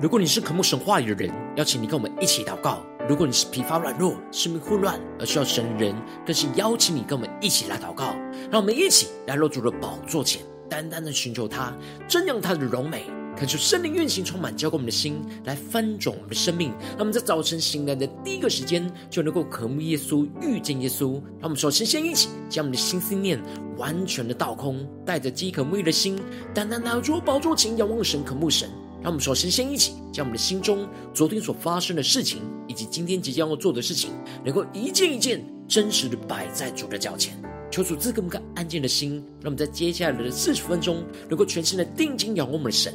如果你是渴慕神话语的人，邀请你跟我们一起祷告；如果你是疲乏软弱、生命混乱而需要神的人，更是邀请你跟我们一起来祷告。让我们一起来落主的宝座前，单单的寻求他，瞻仰他的荣美，恳求圣灵运行充满，浇灌我们的心，来翻转我们的生命。让我们在早晨醒来的第一个时间，就能够渴慕耶稣、遇见耶稣。让我们首先先一起将我们的心思念完全的倒空，带着饥渴沐浴的心，单单拿出宝座前，仰望神、渴慕神。让我们首先先一起将我们的心中昨天所发生的事情，以及今天即将要做的事情，能够一件一件真实的摆在主的脚前，求主赐给我们个安静的心，让我们在接下来的四十分钟，能够全心的定睛仰望我们的神，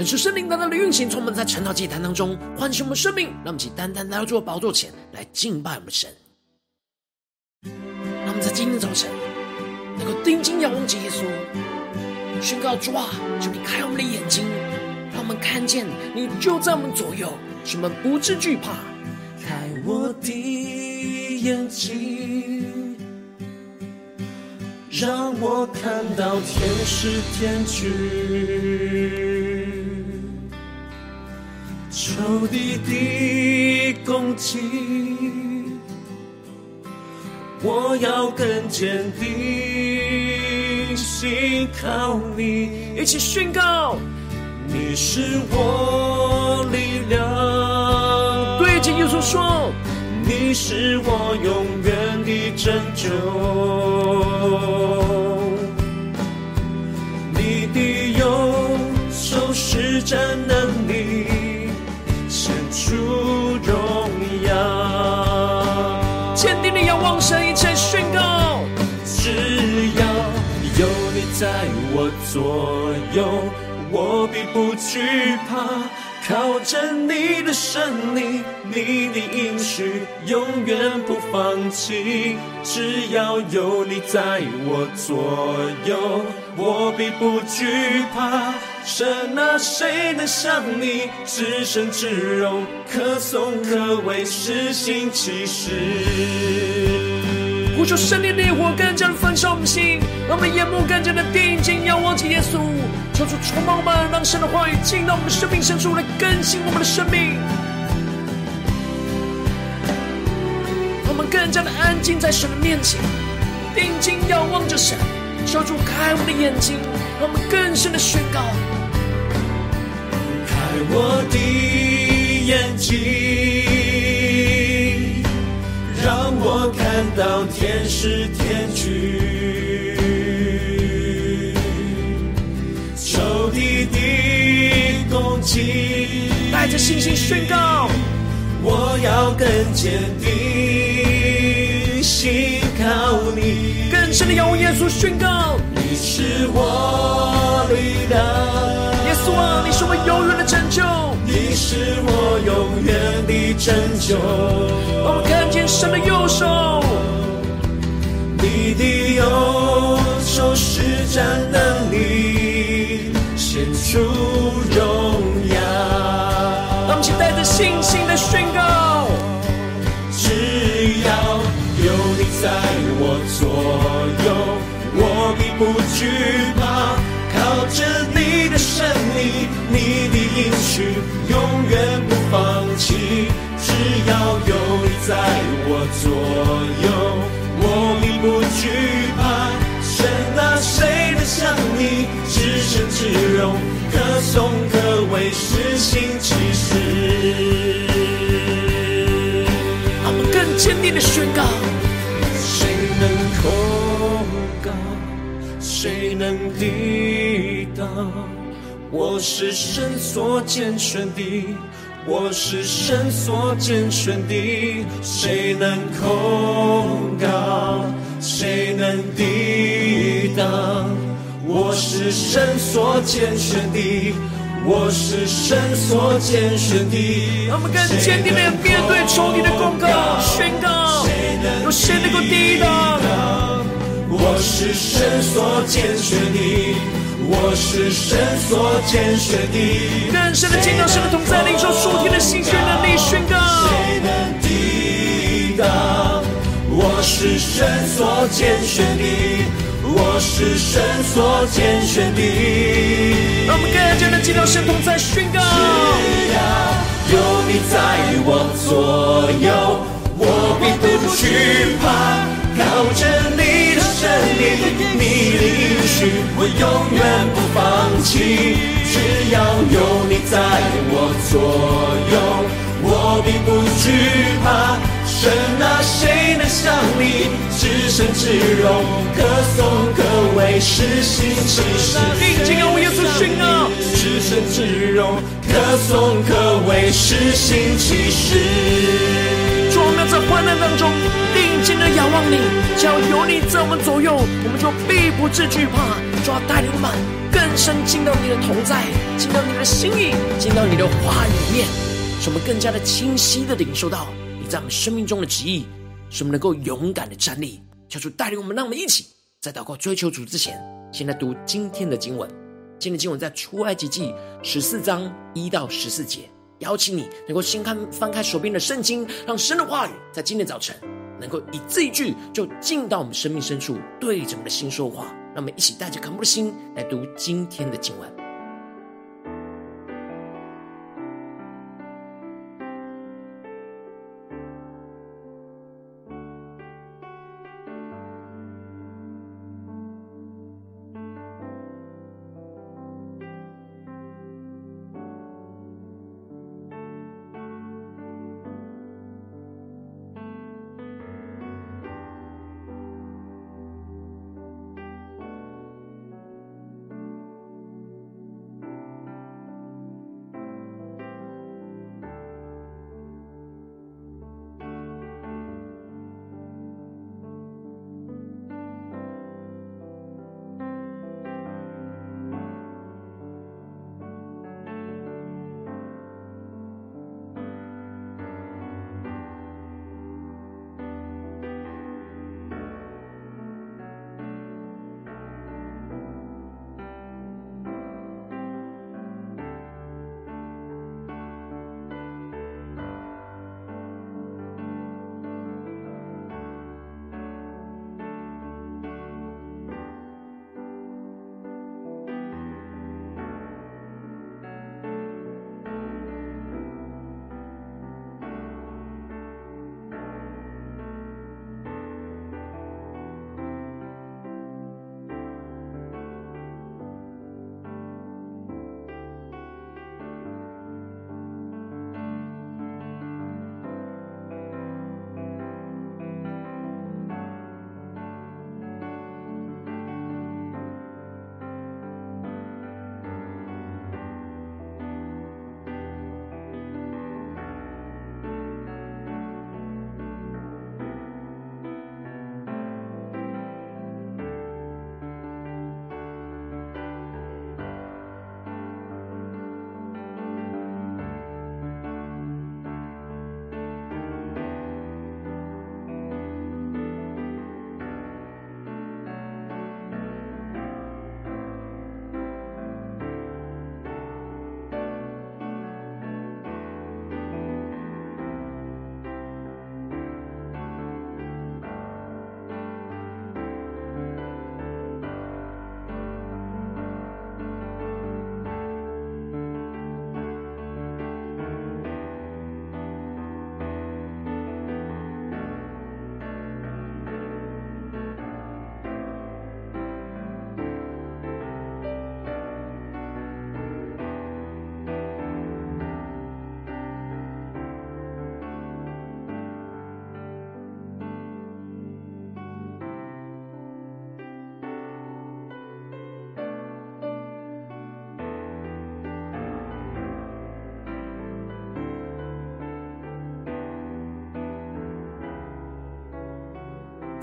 恳求圣灵单单的运行，充满在晨祷祭坛当中，唤醒我们生命。让我们起单单来到主的宝座前来敬拜我们神。让我们在今天早晨能够定睛仰望耶稣，宣告主啊，求你开我们的眼睛，让我们看见你就在我们左右，使我们不致惧怕。开我的眼睛，让我看到天使天军。仇敌的攻击，我要更坚定，信靠你，一起宣告，你是我力量。对着耶稣说，你是我永远的拯救，你的右手施展能力。定的仰望神，一起宣告：只要有你在我左右，我必不惧怕。靠着你的神力，你的应许永远不放弃。只要有你在我左右，我必不惧怕。神啊，谁能像你至圣至荣，可颂可畏，施行奇事。呼求圣灵的烈火更加的焚烧我们心，让我们眼目更加的定睛仰望起耶稣，求主充满我们，让神的话语进到我们的生命深处来更新我们的生命，让我们更加的安静在神的面前，定睛仰望着神，求主开我的眼睛，让我们更深的宣告：开我的眼睛。让我看到天使天军，仇敌的攻击，带着信心宣告，我要更坚定，信靠你，更深的仰望耶稣宣告，你是我力量。耶稣啊，你是我永远的拯救，你是我永远的拯救。我们看见神的右手，你的右手施展能力，显出荣耀。让我们一起带着信心的宣告：在我左右，我并不惧怕。靠着你的胜利，你的应许，永远不放弃。只要有你在我左右，我并不惧怕。神啊，谁能像你？至圣至荣，可颂可畏，施行奇事。让我们更坚定的宣告：能控告？谁能抵挡？我是神所拣选的。我是神所拣选的，谁能控告？谁能抵挡？我是神所拣选的，我是神所拣选的。让我们更坚定的面对仇敌的攻击，宣告：有谁能够抵挡？我是神所拣选的。我是神所拣选的，更深的见到神的同在，领受属天的信心能力宣告。谁能抵挡？我是神所拣选的，我是神所拣选的。让我们更加的见到神同在，宣告。只要有你在我左右，我必不惧怕，靠着你的神灵，你的应许，我永远不放弃。只要有你在我左右，我并不惧怕。神啊，谁能像你？至圣至荣，可颂可畏，施行奇事。定睛仰望耶稣宣告，至圣至荣，可颂可畏，施行奇事。在患难当中，定睛的仰望你，只要有你在我们左右，我们就必不至惧怕。就要带领我们更深进到你的同在，进到你的心意，进到你的话语里面，使我们更加的清晰的领受到在我们生命中的旨意，使我们能够勇敢的站立。求主带领我们，让我们一起在祷告追求主之前，先来读今天的经文。今天的经文在出埃及记十四章一到十四节。邀请你能够先看翻开手边的圣经，让神的话语在今天早晨能够一字一句就进到我们生命深处，对着我们的心说话。让我们一起带着渴慕的心来读今天的经文。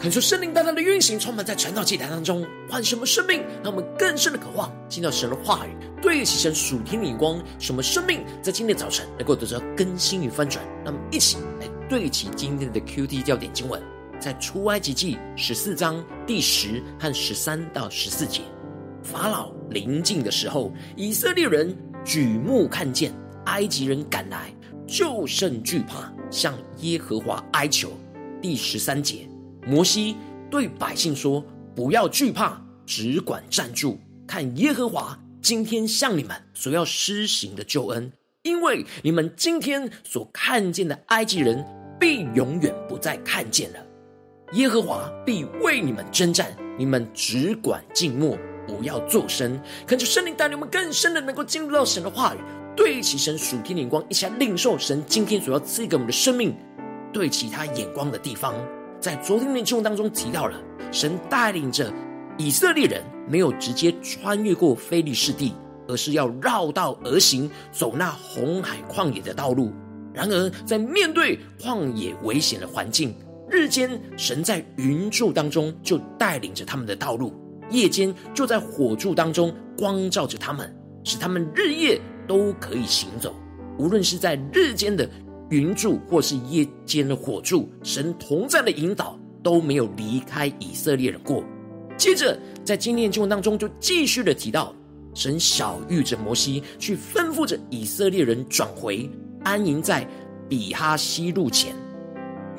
恳求圣灵大大的运行，充满在传道祭坛当中，唤醒我们生命，让我们更深的渴望听到神的话语，对齐神属天的眼光，使我们生命在今天早晨能够得到更新与翻转。让我们一起来对齐今天的 QT 焦点经文，在出埃及记十四章第十和十三到十四节。法老临近的时候，以色列人举目看见埃及人赶来，就甚惧怕，向耶和华哀求。第十三节。摩西对百姓说：“不要惧怕，只管站住，看耶和华今天向你们所要施行的救恩。因为你们今天所看见的埃及人，必永远不再看见了。耶和华必为你们征战，你们只管静默，不要作声。恳求圣灵带领我们更深的能够进入到神的话语，对齐神属天的眼光，一起来领受神今天所要赐给我们的生命，对其他眼光的地方。”在昨天的经文当中提到了，神带领着以色列人没有直接穿越过非利士地，而是要绕道而行，走那红海旷野的道路。然而，在面对旷野危险的环境，日间神在云柱当中就带领着他们的道路，夜间就在火柱当中光照着他们，使他们日夜都可以行走。无论是在日间的。云柱或是夜间的火柱，神同在的引导都没有离开以色列人过。接着，在今天的经文当中，就继续的提到，神晓諭着摩西，去吩咐着以色列人转回，安营在比哈希路前，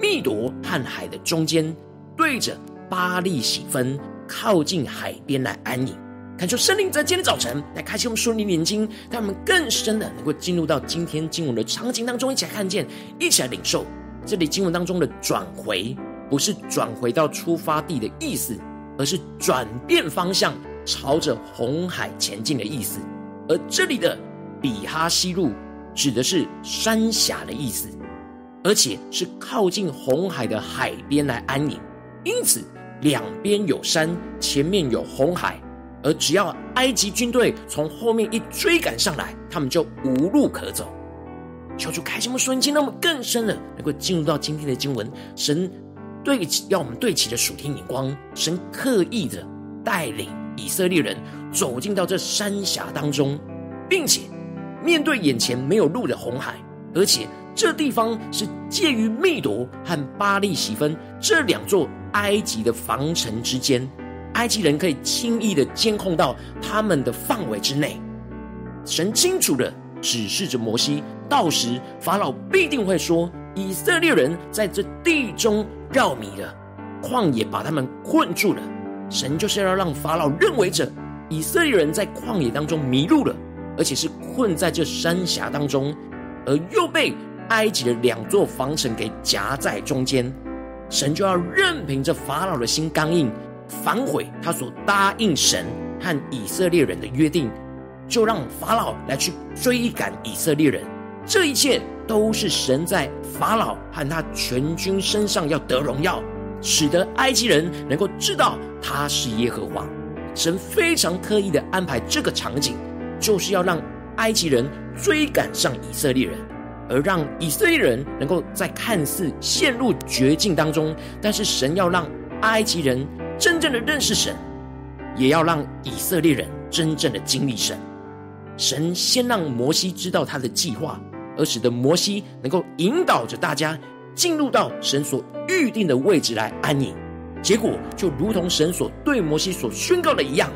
密朵和海的中间，对着巴利喜分，靠近海边来安营。恳求圣灵在今天早晨来开启我们属灵的眼睛，让我们更深的能够进入到今天经文的场景当中，一起来看见，一起来领受。这里经文当中的转回，不是转回到出发地的意思，而是转变方向，朝着红海前进的意思。而这里的比哈希路指的是山峡的意思，而且是靠近红海的海边来安营。因此，两边有山，前面有红海。而只要埃及军队从后面一追赶上来，他们就无路可走。求主开启我们瞬间，让我们更深的能够进入到今天的经文。神对齐，要我们对齐的属天眼光。神刻意的带领以色列人走进到这山峡当中，并且面对眼前没有路的红海，而且这地方是介于密朵和巴力洗分这两座埃及的防城之间。埃及人可以轻易的监控到他们的范围之内，神清楚的指示着摩西，到时法老必定会说，以色列人在这地中绕迷了，旷野把他们困住了。神就是要让法老认为着以色列人在旷野当中迷路了，而且是困在这山峡当中，而又被埃及的两座防城给夹在中间，神就要任凭着法老的心刚硬。反悔他所答应神和以色列人的约定，就让法老来去追赶以色列人。这一切都是神在法老和他全军身上要得荣耀，使得埃及人能够知道他是耶和华。神非常刻意的安排这个场景，就是要让埃及人追赶上以色列人，而让以色列人能够在看似陷入绝境当中，但是神要让埃及人。真正的认识神，也要让以色列人真正的经历神。神先让摩西知道他的计划，而使得摩西能够引导着大家进入到神所预定的位置来安营。结果就如同神所对摩西所宣告的一样，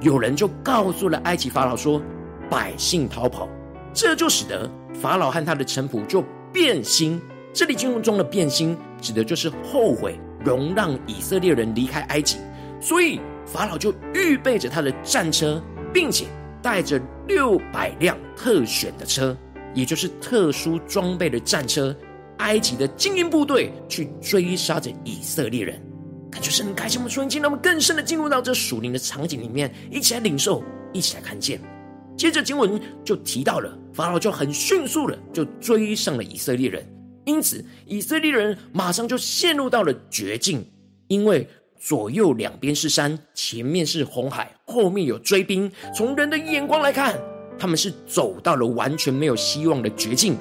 有人就告诉了埃及法老说：“百姓逃跑。”这就使得法老和他的臣仆就变心。这里经文中的变心，指的就是后悔。容让以色列人离开埃及，所以法老就预备着他的战车，并且带着六百辆特选的车，也就是特殊装备的战车，埃及的精英部队去追杀着以色列人。感觉神开启我们瞬间，让我们更深的进入到这属灵的场景里面，一起来领受，一起来看见。接着经文就提到了法老就很迅速的就追上了以色列人。因此，以色列人马上就陷入到了绝境，因为左右两边是山，前面是红海，后面有追兵。从人的眼光来看，他们是走到了完全没有希望的绝境。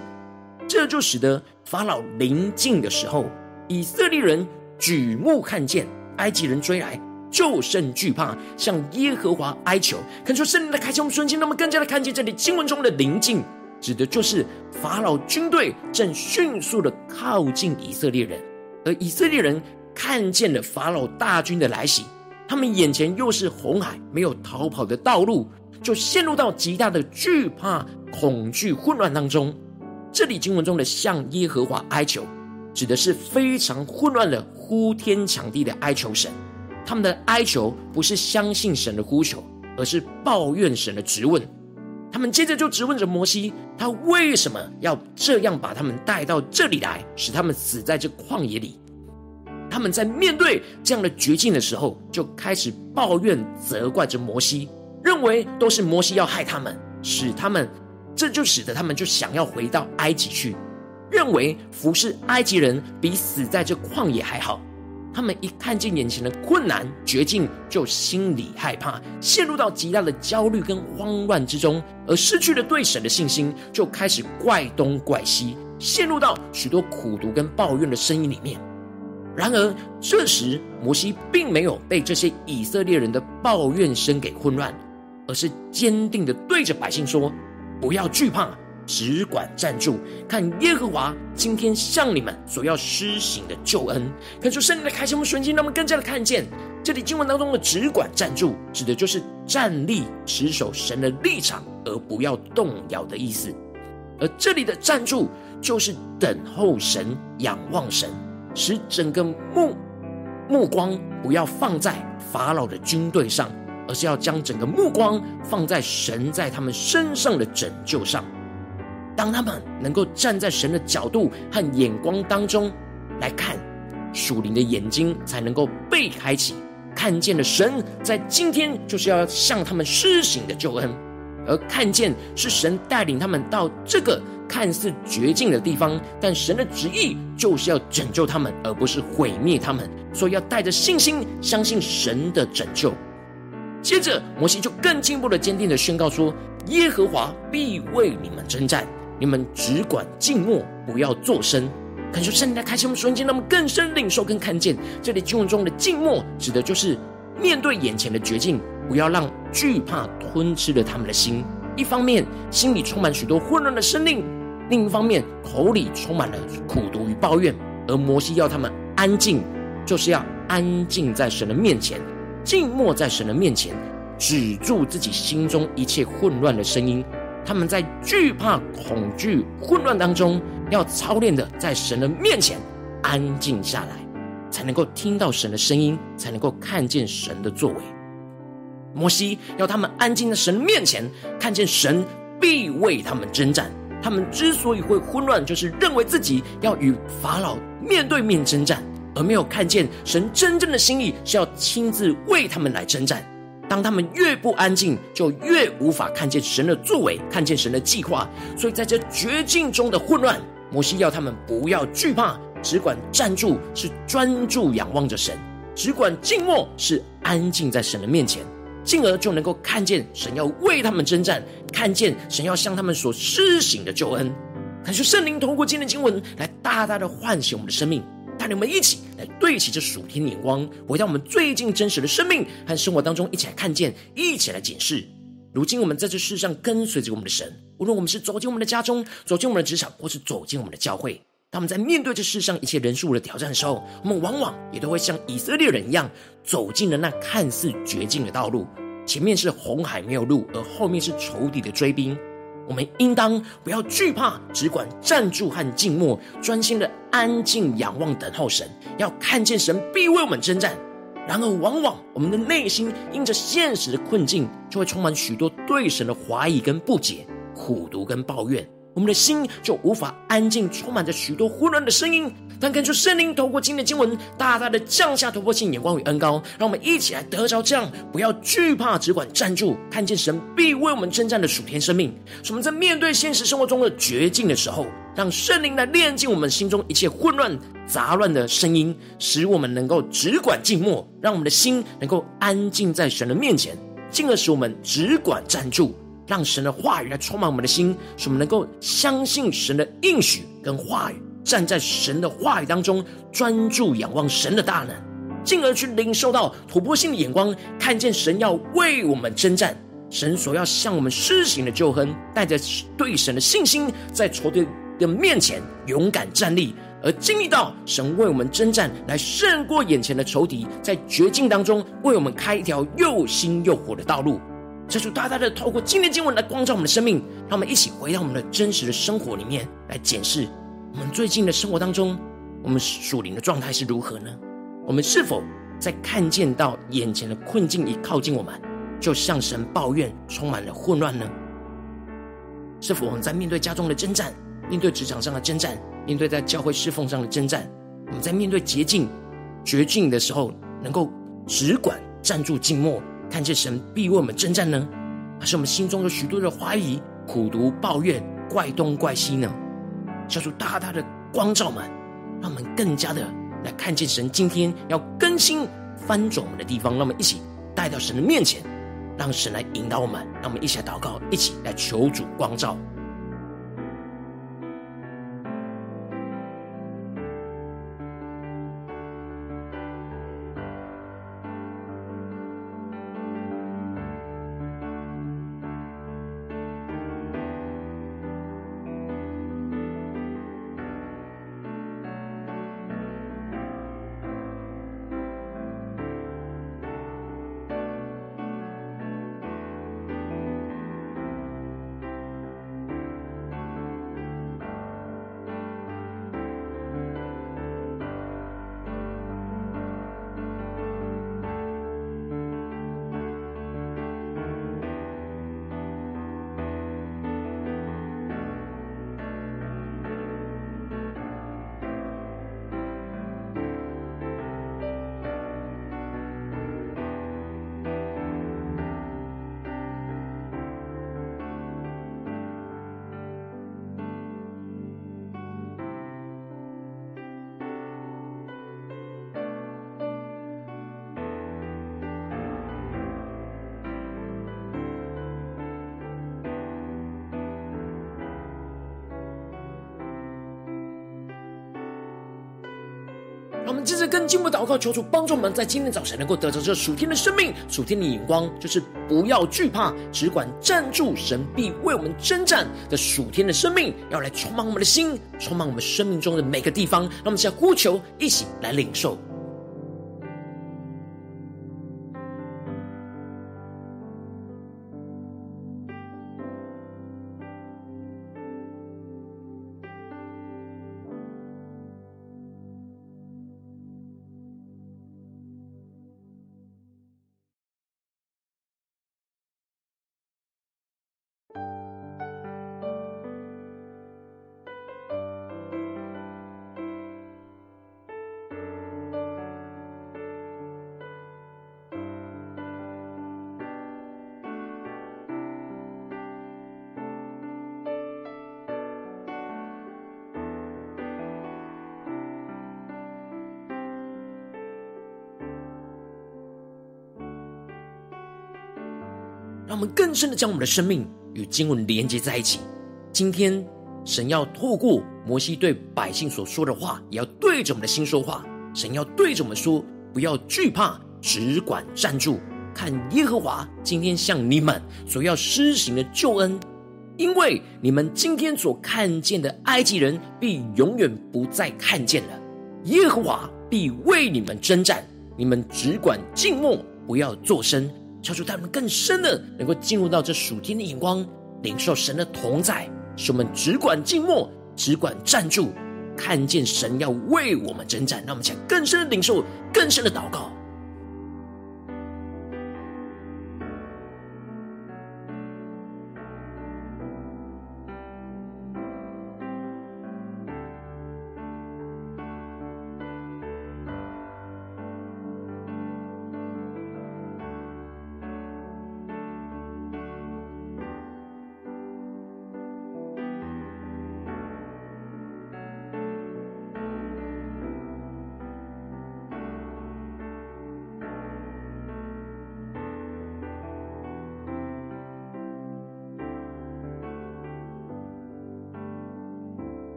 这就使得法老临近的时候，以色列人举目看见埃及人追来，就甚惧怕，向耶和华哀求。恳求圣灵的开启我们瞬间，让我们更加的看见这里经文中的临近，指的就是法老军队正迅速的靠近以色列人，而以色列人看见了法老大军的来袭，他们眼前又是红海，没有逃跑的道路，就陷入到极大的惧怕、恐惧、混乱当中。这里经文中的向耶和华哀求，指的是非常混乱的呼天抢地的哀求神。他们的哀求不是相信神的呼求，而是抱怨神的质问。他们接着就质问着摩西，他为什么要这样把他们带到这里来，使他们死在这旷野里？他们在面对这样的绝境的时候，就开始抱怨、责怪着摩西，认为都是摩西要害他们，使他们，这就使得他们就想要回到埃及去，认为服侍埃及人比死在这旷野还好。他们一看见眼前的困难绝境，就心里害怕，陷入到极大的焦虑跟慌乱之中，而失去了对神的信心，就开始怪东怪西，陷入到许多苦读跟抱怨的声音里面。然而，这时摩西并没有被这些以色列人的抱怨声给混乱，而是坚定的对着百姓说：“不要惧怕。”只管站住，看耶和华今天向你们所要施行的救恩。看出圣灵的开启，我们瞬间，让我们更加的看见这里经文当中的“只管站住”，指的就是站立、持守神的立场，而不要动摇的意思。而这里的站住，就是等候神、仰望神，使整个目目光不要放在法老的军队上，而是要将整个目光放在神在他们身上的拯救上。当他们能够站在神的角度和眼光当中来看，属灵的眼睛才能够被开启，看见了神在今天就是要向他们施行的救恩，而看见是神带领他们到这个看似绝境的地方，但神的旨意就是要拯救他们，而不是毁灭他们，所以要带着信心相信神的拯救。接着，摩西就更进一步的坚定的宣告说：“耶和华必为你们征战。”你们只管静默，不要作声。恳求圣灵来开启我们瞬间，让我们更深领受跟看见。这里经文中的静默，指的就是面对眼前的绝境，不要让惧怕吞吃了他们的心。一方面心里充满许多混乱的声音，另一方面口里充满了苦毒与抱怨。而摩西要他们安静，就是要安静在神的面前，静默在神的面前，止住自己心中一切混乱的声音。他们在惧怕、恐惧、混乱当中，要操练的在神的面前安静下来，才能够听到神的声音，才能够看见神的作为。摩西要他们安静在神面前，看见神必为他们征战。他们之所以会混乱，就是认为自己要与法老面对面征战，而没有看见神真正的心意是要亲自为他们来征战。当他们越不安静，就越无法看见神的作为，看见神的计划。所以在这绝境中的混乱，摩西要他们不要惧怕，只管站住，是专注仰望着神；只管静默，是安静在神的面前，进而就能够看见神要为他们征战，看见神要向他们所施行的救恩。感谢圣灵通过今天经文来大大的唤醒我们的生命。带领我们一起来对齐这属天的眼光，回到我们最近真实的生命和生活当中，一起来看见，一起来检视。如今我们在这世上跟随着我们的神，无论我们是走进我们的家中，走进我们的职场，或是走进我们的教会，当我们在面对这世上一切人数的挑战的时候，我们往往也都会像以色列人一样，走进了那看似绝境的道路，前面是红海没有路，而后面是仇敌的追兵。我们应当不要惧怕，只管站住和静默，专心的安静仰望等候神，要看见神必为我们征战。然而，往往我们的内心因着现实的困境，就会充满许多对神的怀疑跟不解、苦读跟抱怨。我们的心就无法安静，充满着许多混乱的声音。但看出圣灵透过今天的经文，大大的降下突破性眼光与恩膏，让我们一起来得着这样，不要惧怕，只管站住，看见神必为我们征战的属天生命。使我们在面对现实生活中的绝境的时候，让圣灵来炼净我们心中一切混乱杂乱的声音，使我们能够只管静默，让我们的心能够安静在神的面前，进而使我们只管站住。让神的话语来充满我们的心，使我们能够相信神的应许跟话语，站在神的话语当中，专注仰望神的大能，进而去领受到突破性的眼光，看见神要为我们征战，神所要向我们施行的救恩，带着对神的信心，在仇敌的面前勇敢站立。而经历到神为我们征战，来胜过眼前的仇敌，在绝境当中为我们开一条又新又活的道路。这就大大的透过今天经文来光照我们的生命，让我们一起回到我们的真实的生活里面来检视我们最近的生活当中，我们属灵的状态是如何呢？我们是否在看见到眼前的困境一靠近我们，就向神抱怨，充满了混乱呢？是否我们在面对家中的征战，面对职场上的征战？面对在教会侍奉上的征战，我们在面对捷径、绝境的时候，能够只管站住静默，看见神必为我们征战呢？还是我们心中有许多的怀疑、苦读、抱怨、怪东怪西呢？叫出大大的光照们，让我们更加的来看见神今天要更新翻转我们的地方。让我们一起带到神的面前，让神来引导我们。让我们一起来祷告，一起来求主光照。我们接着更进一步祷告，求主帮助我们，在今天早晨能够得着这属天的生命、属天的眼光，就是不要惧怕，只管站住，神必为我们征战的属天的生命，要来充满我们的心，充满我们生命中的每个地方。让我们先呼求，一起来领受。更深的将我们的生命与经文连接在一起。今天，神要透过摩西对百姓所说的话，也要对着我们的心说话。神要对着我们说：不要惧怕，只管站住，看耶和华今天向你们所要施行的救恩。因为你们今天所看见的埃及人，必永远不再看见了。耶和华必为你们征战，你们只管静默，不要作声。求主带我们更深的，能够进入到这属天的眼光，领受神的同在，使我们只管静默，只管站住，看见神要为我们征战。让我们想更深的领受，更深的祷告。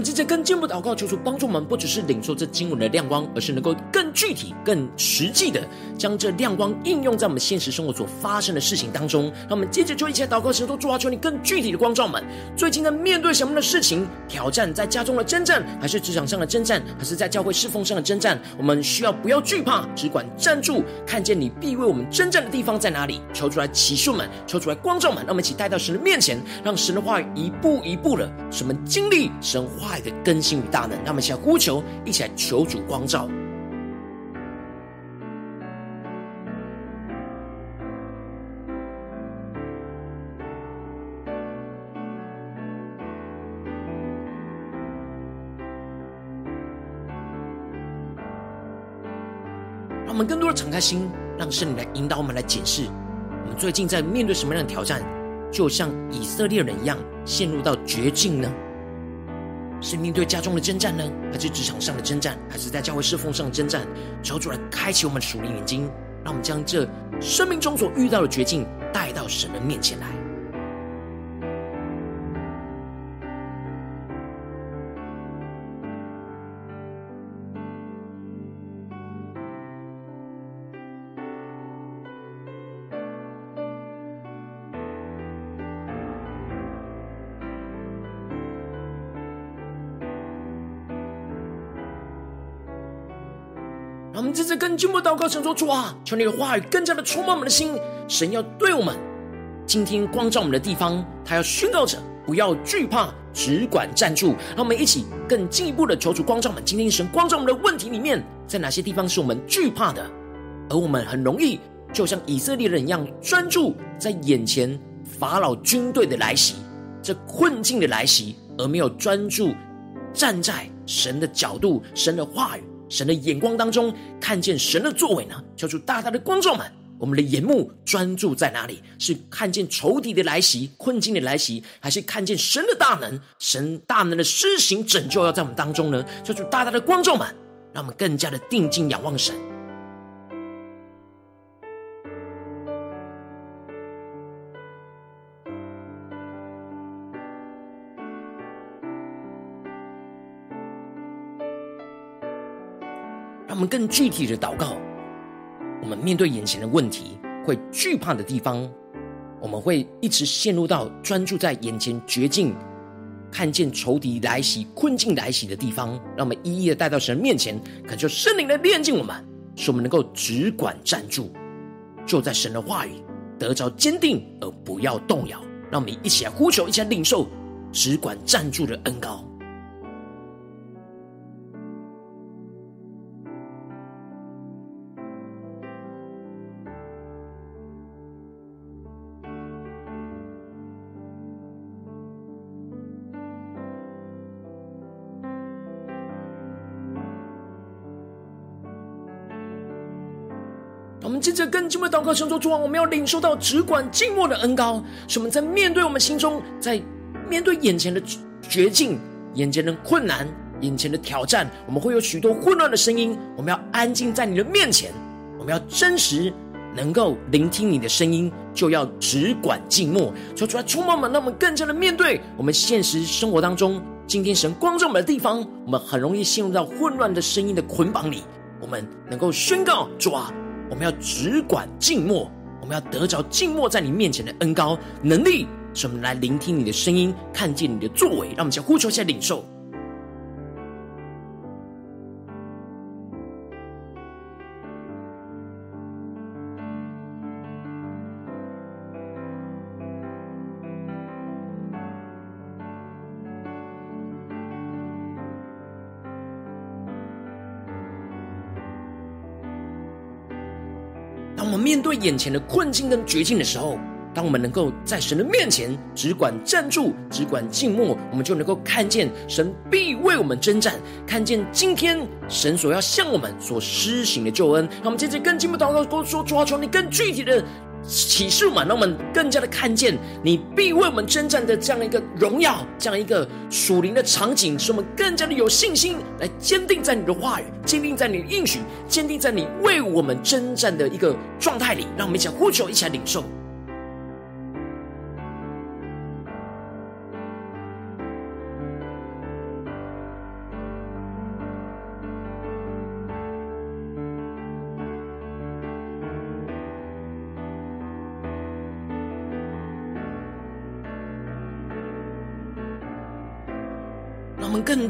们接着更进一步祷告，求主帮助我们，不只是领受这经文的亮光，而是能够更具体、更实际的将这亮光应用在我们现实生活所发生的事情当中。让我们接着就一起来祷告，神都主啊，求你更具体的光照们。最近在面对什么样的事情、挑战，在家中的征战，还是职场上的征战，还是在教会侍奉上的征战？我们需要不要惧怕，只管站住，看见你必为我们征战的地方在哪里？求出来启示们，求出来光照们，让我们一起带到神的面前，让神的话语一步一步的使我们经历神话语的更新与大能，让我们一起来呼求，一起来求主光照。让我们更多的敞开心，让圣灵来引导我们来检视，我们最近在面对什么样的挑战，就像以色列人一样，陷入到绝境呢？是面对家中的征战呢，还是职场上的征战，还是在教会侍奉上的征战？求主来开启我们属灵眼睛，让我们将这生命中所遇到的绝境带到神的面前来。进步祷告，神说主啊，求你的话语更加的充满我们的心。神要对我们今天光照我们的地方，他要宣告着不要惧怕，只管站住。让我们一起更进一步的求主光照我们。今天神光照我们的问题里面，在哪些地方是我们惧怕的？而我们很容易就像以色列人一样，专注在眼前法老军队的来袭，这困境的来袭，而没有专注站在神的角度、神的话语。神的眼光当中，看见神的作为呢？求主大大的光照们，我们的眼目专注在哪里？是看见仇敌的来袭、困境的来袭，还是看见神的大能？神大能的施行拯救要在我们当中呢？求主大大的光照们，让我们更加的定睛仰望神。我们更具体的祷告，我们面对眼前的问题，会惧怕的地方，我们会一直陷入到专注在眼前绝境，看见仇敌来袭、困境来袭的地方，让我们一一的带到神面前，恳求圣灵来炼净我们，使我们能够只管站住，就在神的话语得着坚定，而不要动摇。让我们一起来呼求，一起来领受，只管站住的恩膏。我们接着跟进步祷告，神说主啊，我们要领受到只管静默的恩膏，使我们在面对我们心中，在面对眼前的绝境、眼前的困难、眼前的挑战，我们会有许多混乱的声音。我们要安静在你的面前，我们要真实能够聆听你的声音，就要只管静默。求主来充满我们，让我们更加的面对我们现实生活当中，今天神光照我们的地方，我们很容易陷入到混乱的声音的捆绑里。我们能够宣告主啊。我们要只管静默，我们要得着静默在你面前的恩高能力，使我们来聆听你的声音，看见你的作为，让我们先呼求，一下领受。眼前的困境跟绝境的时候，当我们能够在神的面前只管站住，只管静默，我们就能够看见神必为我们征战，看见今天神所要向我们所施行的救恩。让我们接着更进一步祷告，说：主啊，求你更具体的启示嘛，让我们更加的看见你必为我们征战的这样一个荣耀，这样一个属灵的场景，使我们更加的有信心来坚定在你的话语，坚定在你的应许，坚定在你为我们征战的一个状态里。让我们一起呼求，一起来领受。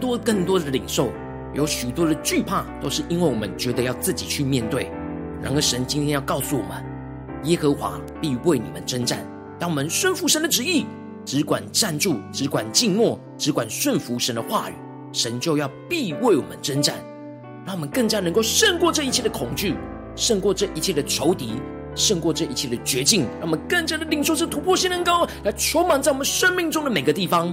多更多的领受，有许多的惧怕，都是因为我们觉得要自己去面对。然而，神今天要告诉我们，耶和华必为你们征战。当我们顺服神的旨意，只管站住，只管静默，只管顺服神的话语，神就要必为我们征战，让我们更加能够胜过这一切的恐惧，胜过这一切的仇敌。胜过这一切的绝境，让我们更加的领受这突破性能高，来充满在我们生命中的每个地方。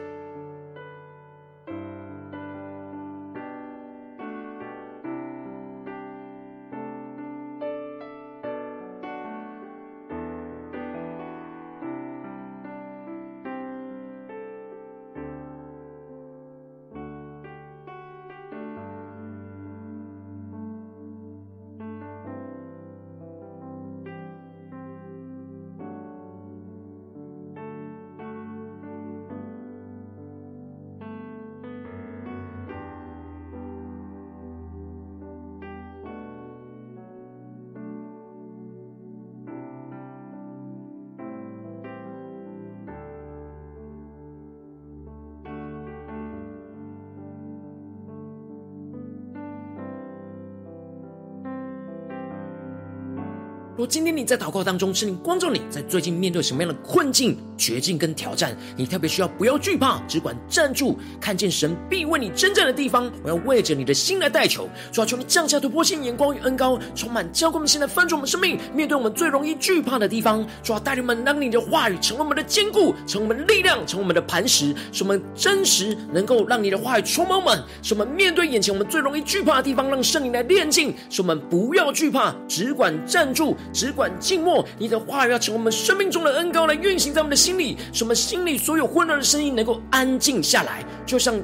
如今天你在祷告当中，圣灵光照你在最近面对什么样的困境、绝境跟挑战，你特别需要不要惧怕，只管站住，看见神必为你征战的地方。我要为着你的心来代求，主啊，求你降下突破性眼光与恩膏，充满教灌我们现在翻转我们生命，面对我们最容易惧怕的地方。主啊，带领我们，让你的话语成为我们的坚固，成为我们的力量，成为我们的磐石，使我们真实能够让你的话语充满我们，使我们面对眼前我们最容易惧怕的地方，让圣灵来炼净，使我们不要惧怕，只管站住。只管静默，你的话语要成为我们生命中的恩膏，来运行在我们的心心里，什么心里所有混乱的声音能够安静下来，就像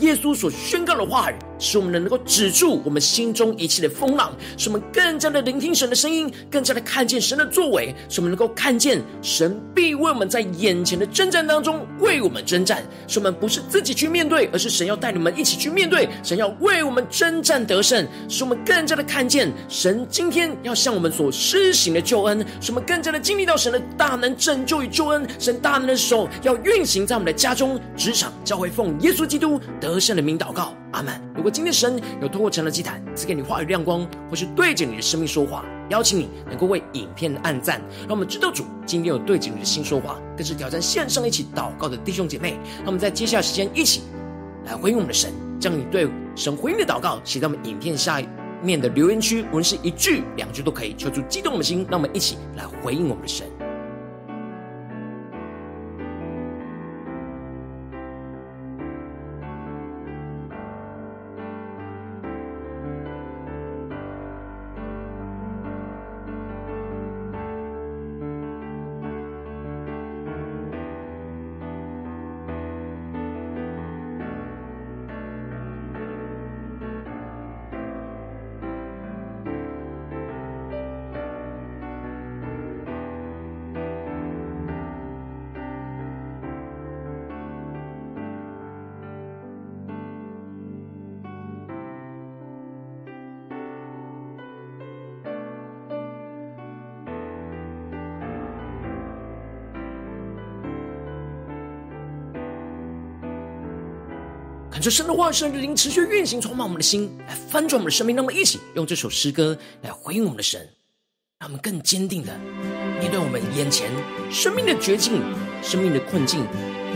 耶稣所宣告的话语。使我们能够止住我们心中一切的风浪，使我们更加的聆听神的声音，更加的看见神的作为，使我们能够看见神必为我们在眼前的征战当中为我们征战。使我们不是自己去面对，而是神要带你们一起去面对，神要为我们征战得胜。使我们更加的看见神今天要向我们所施行的救恩，使我们更加的经历到神的大能拯救与救恩，神大能的手要运行在我们的家中、职场、教会，奉耶稣基督得胜的名祷告。阿门。如果今天神有透过成了祭坛赐给你话语亮光，或是对着你的生命说话，邀请你能够为影片按赞，让我们知道主今天有对着你的心说话，更是挑战线上一起祷告的弟兄姐妹。让我们在接下来时间一起来回应我们的神，将你对神回应的祷告写在我们影片下面的留言区，无论是一句两句都可以，求主激动我们的心，让我们一起来回应我们的神。神的话语、神的灵持续运行，充满我们的心，来翻转我们的生命。那么一起用这首诗歌来回应我们的神，让我们更坚定的面对我们眼前生命的绝境、生命的困境，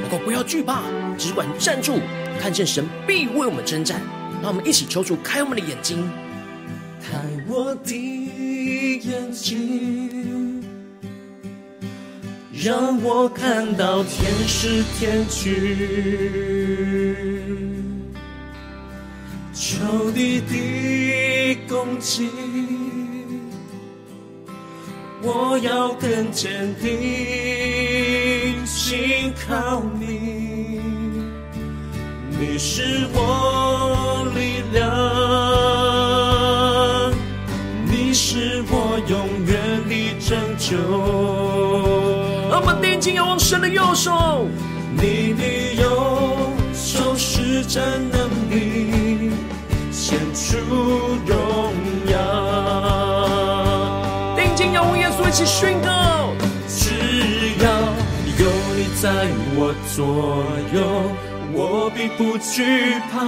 能够不要惧怕，只管站住，看见神必为我们征战。让我们一起求主开我们的眼睛，开我的眼睛，让我看到天使天军，仇敌的攻击，我要更坚定，信靠你，你是我力量，你是我永远的拯救。我们定睛仰望神的右手，你的右手施展能力，显出荣耀。定睛仰望耶稣，一起宣告：只要有你在我左右，我必不惧怕。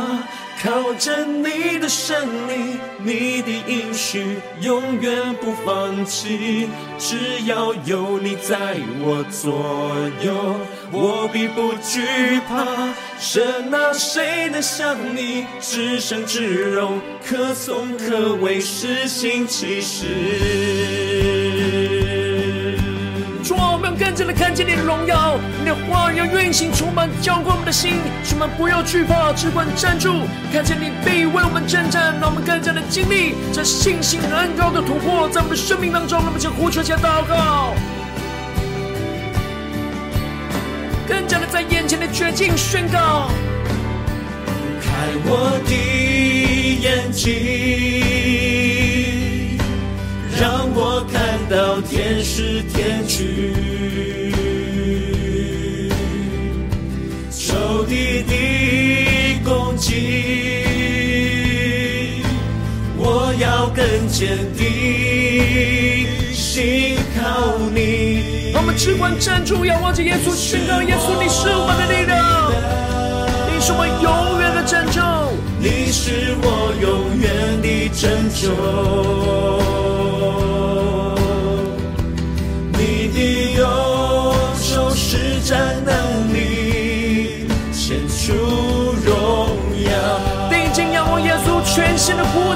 靠着你的胜利，你的应许永远不放弃。只要有你在我左右，我必不惧怕。神啊，谁能像你至圣至荣，可颂可畏，施行奇事。更加的看见你的荣耀，你的话要运行，充满浇灌我们的心，使我们不要惧怕，只管站住，看见你必为我们征战，让我们更加的经历这信心恩膏的突破，在我们的生命当中，让我们就呼求下祷告，更加的在眼前的绝境宣告，开我的眼睛。让我看到天使天去，仇敌的攻击，我要更坚定，信靠你。我们只管站住，仰望着耶稣，宣告耶稣，你是我们的力量，你是我永远的拯救，你是我永远的拯救。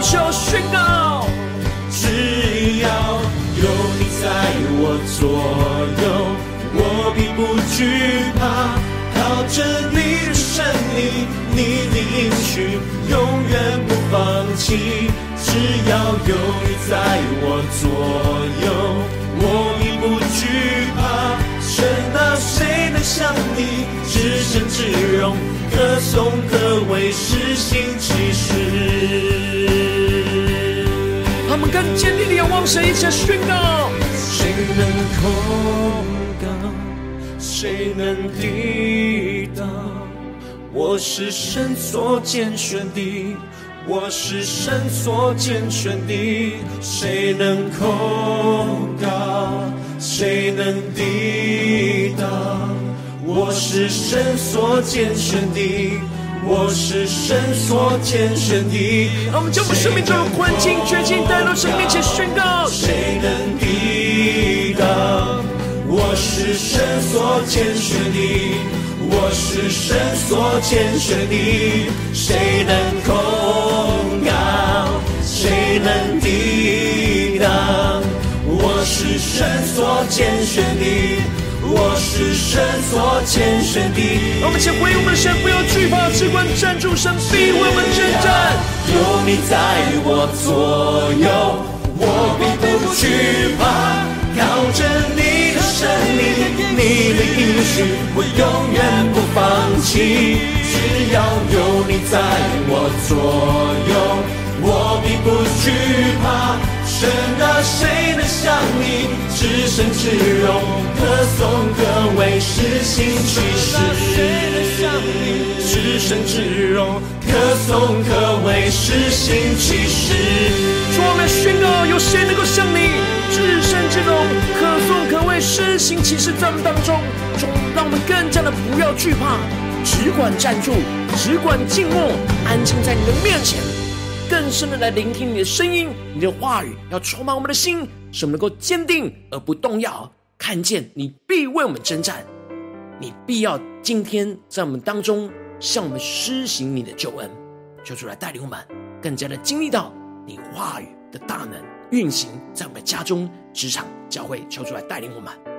求宣告。只要有你在我左右，我并不惧怕。靠着你的胜利，你的应许永远不放弃。只要有你在我左右，我并不惧怕。神啊，谁能像你至圣至荣，可颂可畏，施行奇事。更坚定的仰望神，一起宣告：谁能控告？谁能抵挡？我是神所拣选的，我是神所拣选的，谁能控告？谁能抵挡？我是神所拣选的，我是神所拣选的。让我们将我们生命中的困境、绝境带到神面前宣告。谁能抵挡？我是神所拣选的，我是神所拣选的。谁能控告？谁能抵挡？我是神所拣选的，我是神所拣选的。让我们先回应我们的神，不要惧怕，只管站住，神必为我们征战。有你在我左右，我必不惧怕。靠着你的胜利，你的应许，我永远不放弃。只要有你在我左右，我必不惧怕。神啊，谁能像你至圣至荣，可颂可畏，施行奇事？谁能像你至圣至荣，可颂可畏，施行奇事？主，我们宣告，有谁能够像你至圣至荣，可颂可畏，施行其事？在我们当中，让我们更加的不要惧怕，只管站住，只管静默，安静在你的面前。更深的来聆听你的声音，你的话语要充满我们的心，使我们能够坚定而不动摇。看见你必为我们征战，你必要今天在我们当中向我们施行你的救恩，求主来带领我们更加的经历到你话语的大能运行在我们家中、职场、教会，求主来带领我们。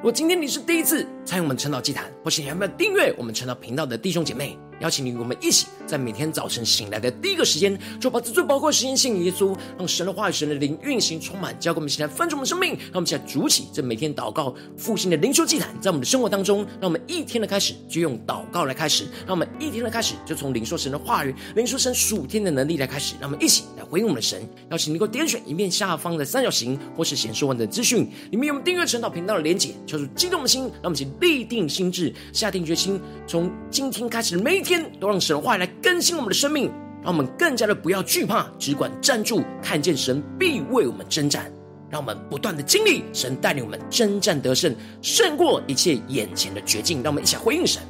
如果今天你是第一次参与我们晨祷祭坛，或是你还没有订阅我们晨祷频道的弟兄姐妹，邀请你与我们一起，在每天早晨醒来的第一个时间，就把这最宝贵的时间献给耶稣，让神的话语、神的灵运行充满，交给我们，现在分盛我们生命。让我们现在筑起这每天祷告复兴的灵修祭坛，在我们的生活当中，让我们一天的开始就用祷告来开始，让我们一天的开始就从领受神的话语、领受神属天的能力来开始。让我们一起来回应我们的神。邀请你能够点选一面下方的三角形，或是显示完的资讯，里面有我们订阅晨祷频道的连结，求主激动的心，让我们一起立定心智，下定决心，从今天开始每一天都让神话。来更新我们的生命，让我们更加的不要惧怕，只管站住，看见神必为我们征战，让我们不断的经历神带领我们征战得胜，胜过一切眼前的绝境。让我们一起回应神。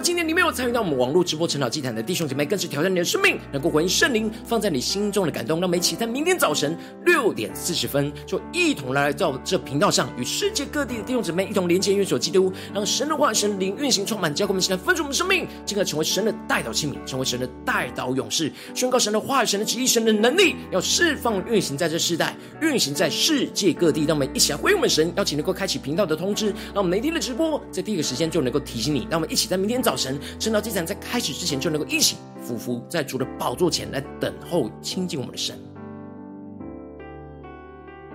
今天你没有参与到我们网络直播晨祷祭坛的弟兄姐妹，更是挑战你的生命，能够回应圣灵放在你心中的感动。让我们一起在明天早晨六点四十分，就一同来到这频道上，与世界各地的弟兄姊妹一同连接、运所基督，让神的话、神灵运行充满，教给我们现在分盛我们生命，进而成为神的代祷器皿，成为神的代祷勇士，宣告神的话、神的旨意、神的能力，要释放运行在这世代，运行在世界各地。让我们一起来回应我们神，邀请能够开启频道的通知，让我们每天的直播在第一个时间就能够提醒你。让我们一起在明天。早神，圣道祭坛在开始之前，就能够一起俯伏在主的宝座前来等候亲近我们的神。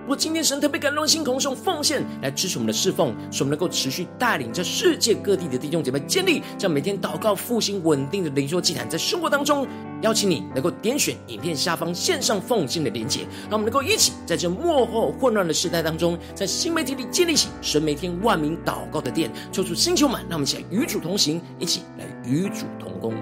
如果今天神特别感动心，同时用奉献来支持我们的侍奉，使我们能够持续带领着世界各地的弟兄姐妹建立这样每天祷告复兴稳定的灵修祭坛，在生活当中，邀请你能够点选影片下方线上奉献的连结，让我们能够一起在这幕后混乱的时代当中，在新媒体里建立起神每天万名祷告的殿，抽出星球满，让我们一起来与主同行，一起来与主同工。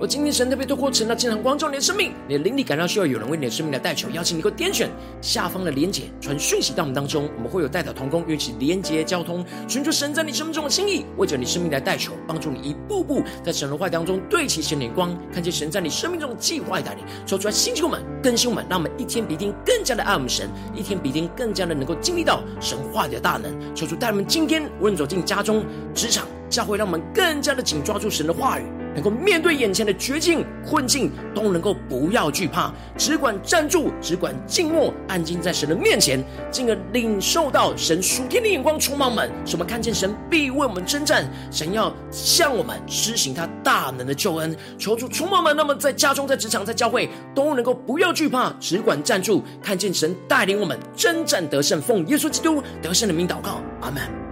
我今天神特别透过晨祷经常光照你的生命，你的灵里感到需要有人为你的生命来代求，邀请你给我点选下方的连结，传讯息到我们当中，我们会有代表同工，与其连结交通，寻求神在你生命中的心意，为着你生命来代求，帮助你一步步在神的话当中对齐神的光，看见神在你生命中的计划带领，说出来星球们更新们，让我们一天比一天更加的爱我们神，一天比一天更加的能够经历到神话的大能，求主带我们今天无论走进家中、职场、教会，让我们更加的紧抓住神的话语。能够面对眼前的绝境困境，都能够不要惧怕，只管站住，只管静默，安静在神的面前，进而领受到神属天的眼光充满们，使我们看见神必为我们征战，神要向我们施行他大能的救恩。求主充满们，那么在家中、在职场、在教会，都能够不要惧怕，只管站住，看见神带领我们征战得胜，奉耶稣基督得胜的名祷告，阿门。